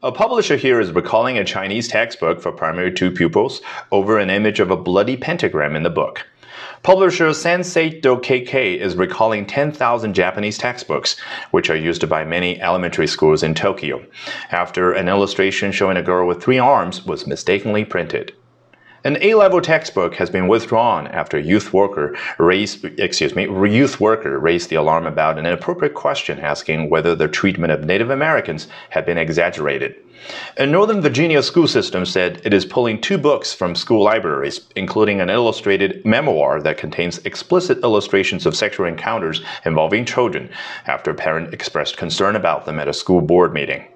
A publisher here is recalling a Chinese textbook for primary 2 pupils over an image of a bloody pentagram in the book. Publisher Sanseito KK is recalling 10,000 Japanese textbooks, which are used by many elementary schools in Tokyo, after an illustration showing a girl with three arms was mistakenly printed. An A-level textbook has been withdrawn after youth worker raised, excuse me, youth worker raised the alarm about an inappropriate question asking whether the treatment of Native Americans had been exaggerated. A Northern Virginia school system said it is pulling two books from school libraries, including an illustrated memoir that contains explicit illustrations of sexual encounters involving children, after a parent expressed concern about them at a school board meeting.